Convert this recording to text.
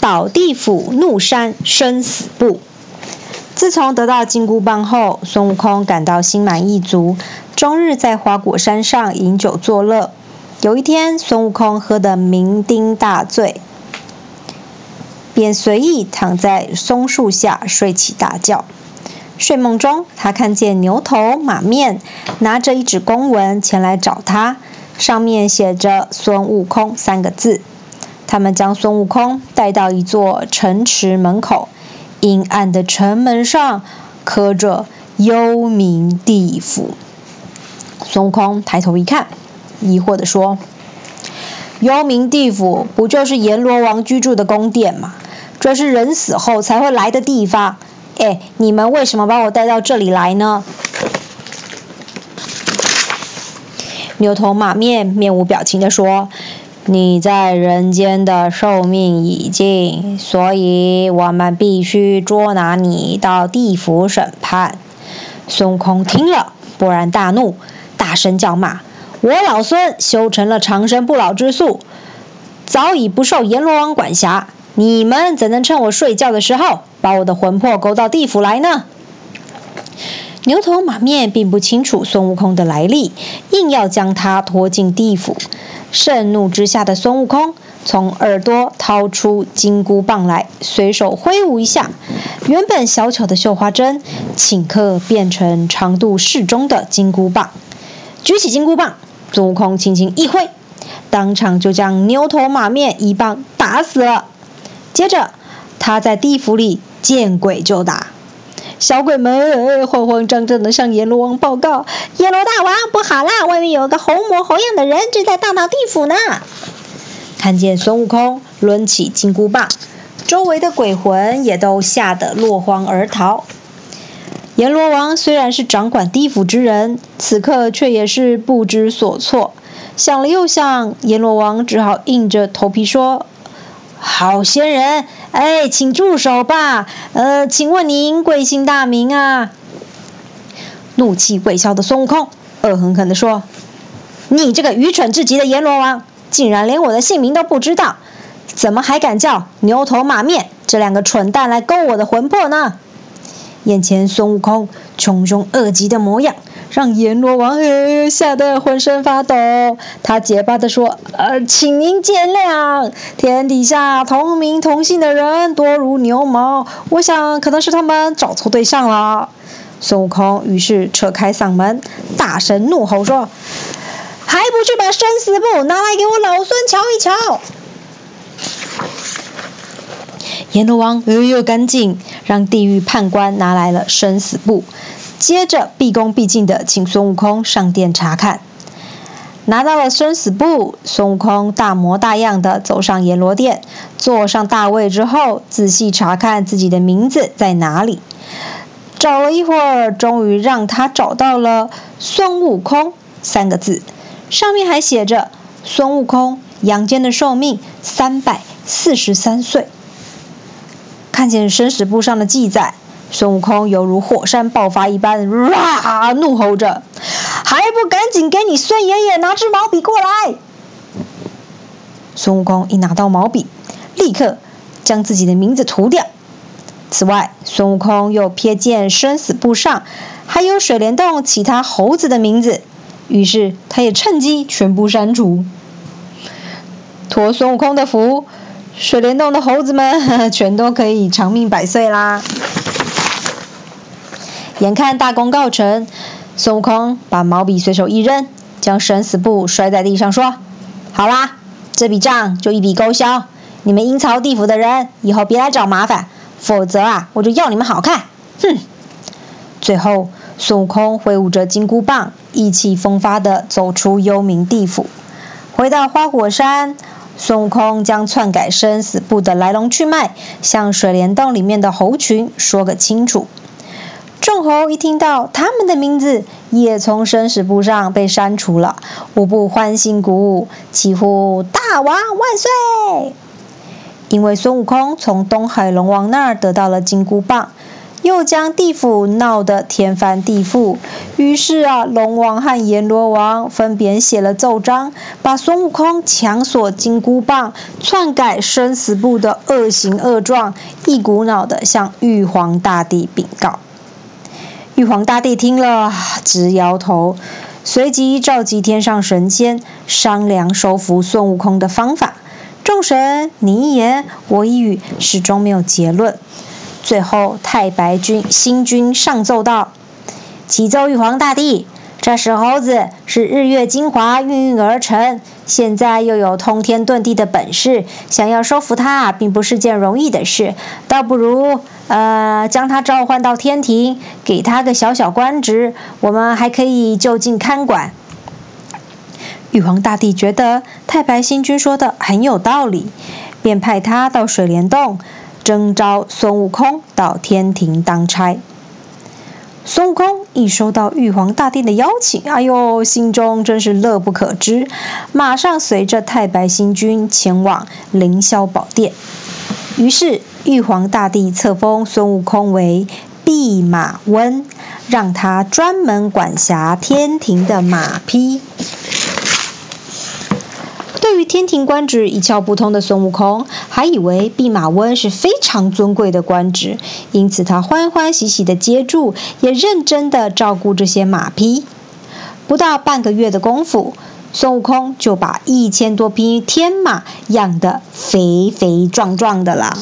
倒地府怒山生死簿。自从得到金箍棒后，孙悟空感到心满意足，终日在花果山上饮酒作乐。有一天，孙悟空喝得酩酊大醉，便随意躺在松树下睡起大觉。睡梦中，他看见牛头马面拿着一纸公文前来找他，上面写着“孙悟空”三个字。他们将孙悟空带到一座城池门口，阴暗的城门上刻着“幽冥地府”。孙悟空抬头一看，疑惑地说：“幽冥地府不就是阎罗王居住的宫殿吗？这是人死后才会来的地方。”哎，你们为什么把我带到这里来呢？牛头马面面无表情地说：“你在人间的寿命已尽，所以我们必须捉拿你到地府审判。”孙悟空听了，勃然大怒，大声叫骂：“我老孙修成了长生不老之术，早已不受阎罗王管辖。”你们怎能趁我睡觉的时候，把我的魂魄勾到地府来呢？牛头马面并不清楚孙悟空的来历，硬要将他拖进地府。盛怒之下的孙悟空从耳朵掏出金箍棒来，随手挥舞一下，原本小巧的绣花针顷刻变成长度适中的金箍棒。举起金箍棒，孙悟空轻轻一挥，当场就将牛头马面一棒打死了。接着，他在地府里见鬼就打，小鬼们慌慌张张地向阎罗王报告：“阎罗大王，不好啦！外面有个猴模猴样的人正在大闹地府呢！”看见孙悟空抡起金箍棒，周围的鬼魂也都吓得落荒而逃。阎罗王虽然是掌管地府之人，此刻却也是不知所措。想了又想，阎罗王只好硬着头皮说。好仙人，哎，请住手吧！呃，请问您贵姓大名啊？怒气未消的孙悟空恶狠狠地说：“你这个愚蠢至极的阎罗王，竟然连我的姓名都不知道，怎么还敢叫牛头马面这两个蠢蛋来勾我的魂魄呢？”眼前孙悟空穷凶恶极的模样。让阎罗王呃吓得浑身发抖。他结巴地说：“呃，请您见谅，天底下同名同姓的人多如牛毛，我想可能是他们找错对象了。”孙悟空于是扯开嗓门，大声怒吼说：“还不去把生死簿拿来给我老孙瞧一瞧！”阎罗王哎呦，赶紧让地狱判官拿来了生死簿。接着，毕恭毕敬地请孙悟空上殿查看。拿到了生死簿，孙悟空大模大样地走上阎罗殿，坐上大位之后，仔细查看自己的名字在哪里。找了一会儿，终于让他找到了“孙悟空”三个字，上面还写着：“孙悟空，阳间的寿命三百四十三岁。”看见生死簿上的记载。孙悟空犹如火山爆发一般，哇！怒吼着，还不赶紧给你孙爷爷拿支毛笔过来！孙悟空一拿到毛笔，立刻将自己的名字涂掉。此外，孙悟空又瞥见生死簿上还有水帘洞其他猴子的名字，于是他也趁机全部删除。托孙悟空的福，水帘洞的猴子们 全都可以长命百岁啦！眼看大功告成，孙悟空把毛笔随手一扔，将生死簿摔在地上，说：“好啦，这笔账就一笔勾销。你们阴曹地府的人，以后别来找麻烦，否则啊，我就要你们好看！”哼！最后，孙悟空挥舞着金箍棒，意气风发地走出幽冥地府，回到花果山。孙悟空将篡改生死簿的来龙去脉，向水帘洞里面的猴群说个清楚。众猴一听到他们的名字也从生死簿上被删除了，无不欢欣鼓舞，齐呼大王万岁！因为孙悟空从东海龙王那儿得到了金箍棒，又将地府闹得天翻地覆。于是啊，龙王和阎罗王分别写了奏章，把孙悟空强索金箍棒、篡改生死簿的恶行恶状，一股脑的向玉皇大帝禀告。玉皇大帝听了，直摇头，随即召集天上神仙商量收服孙悟空的方法。众神你一言我一语，始终没有结论。最后，太白君星君上奏道：“启奏玉皇大帝，这石猴子是日月精华孕育而成，现在又有通天遁地的本事，想要收服他，并不是件容易的事。倒不如，呃，将他召唤到天庭，给他个小小官职，我们还可以就近看管。”玉皇大帝觉得太白星君说的很有道理，便派他到水帘洞征召孙悟空到天庭当差。孙悟空一收到玉皇大帝的邀请，哎呦，心中真是乐不可支，马上随着太白星君前往凌霄宝殿。于是玉皇大帝册封孙悟空为弼马温，让他专门管辖天庭的马匹。对于天庭官职一窍不通的孙悟空，还以为弼马温是非常尊贵的官职，因此他欢欢喜喜的接住，也认真的照顾这些马匹。不到半个月的功夫，孙悟空就把一千多匹天马养得肥肥壮壮的了。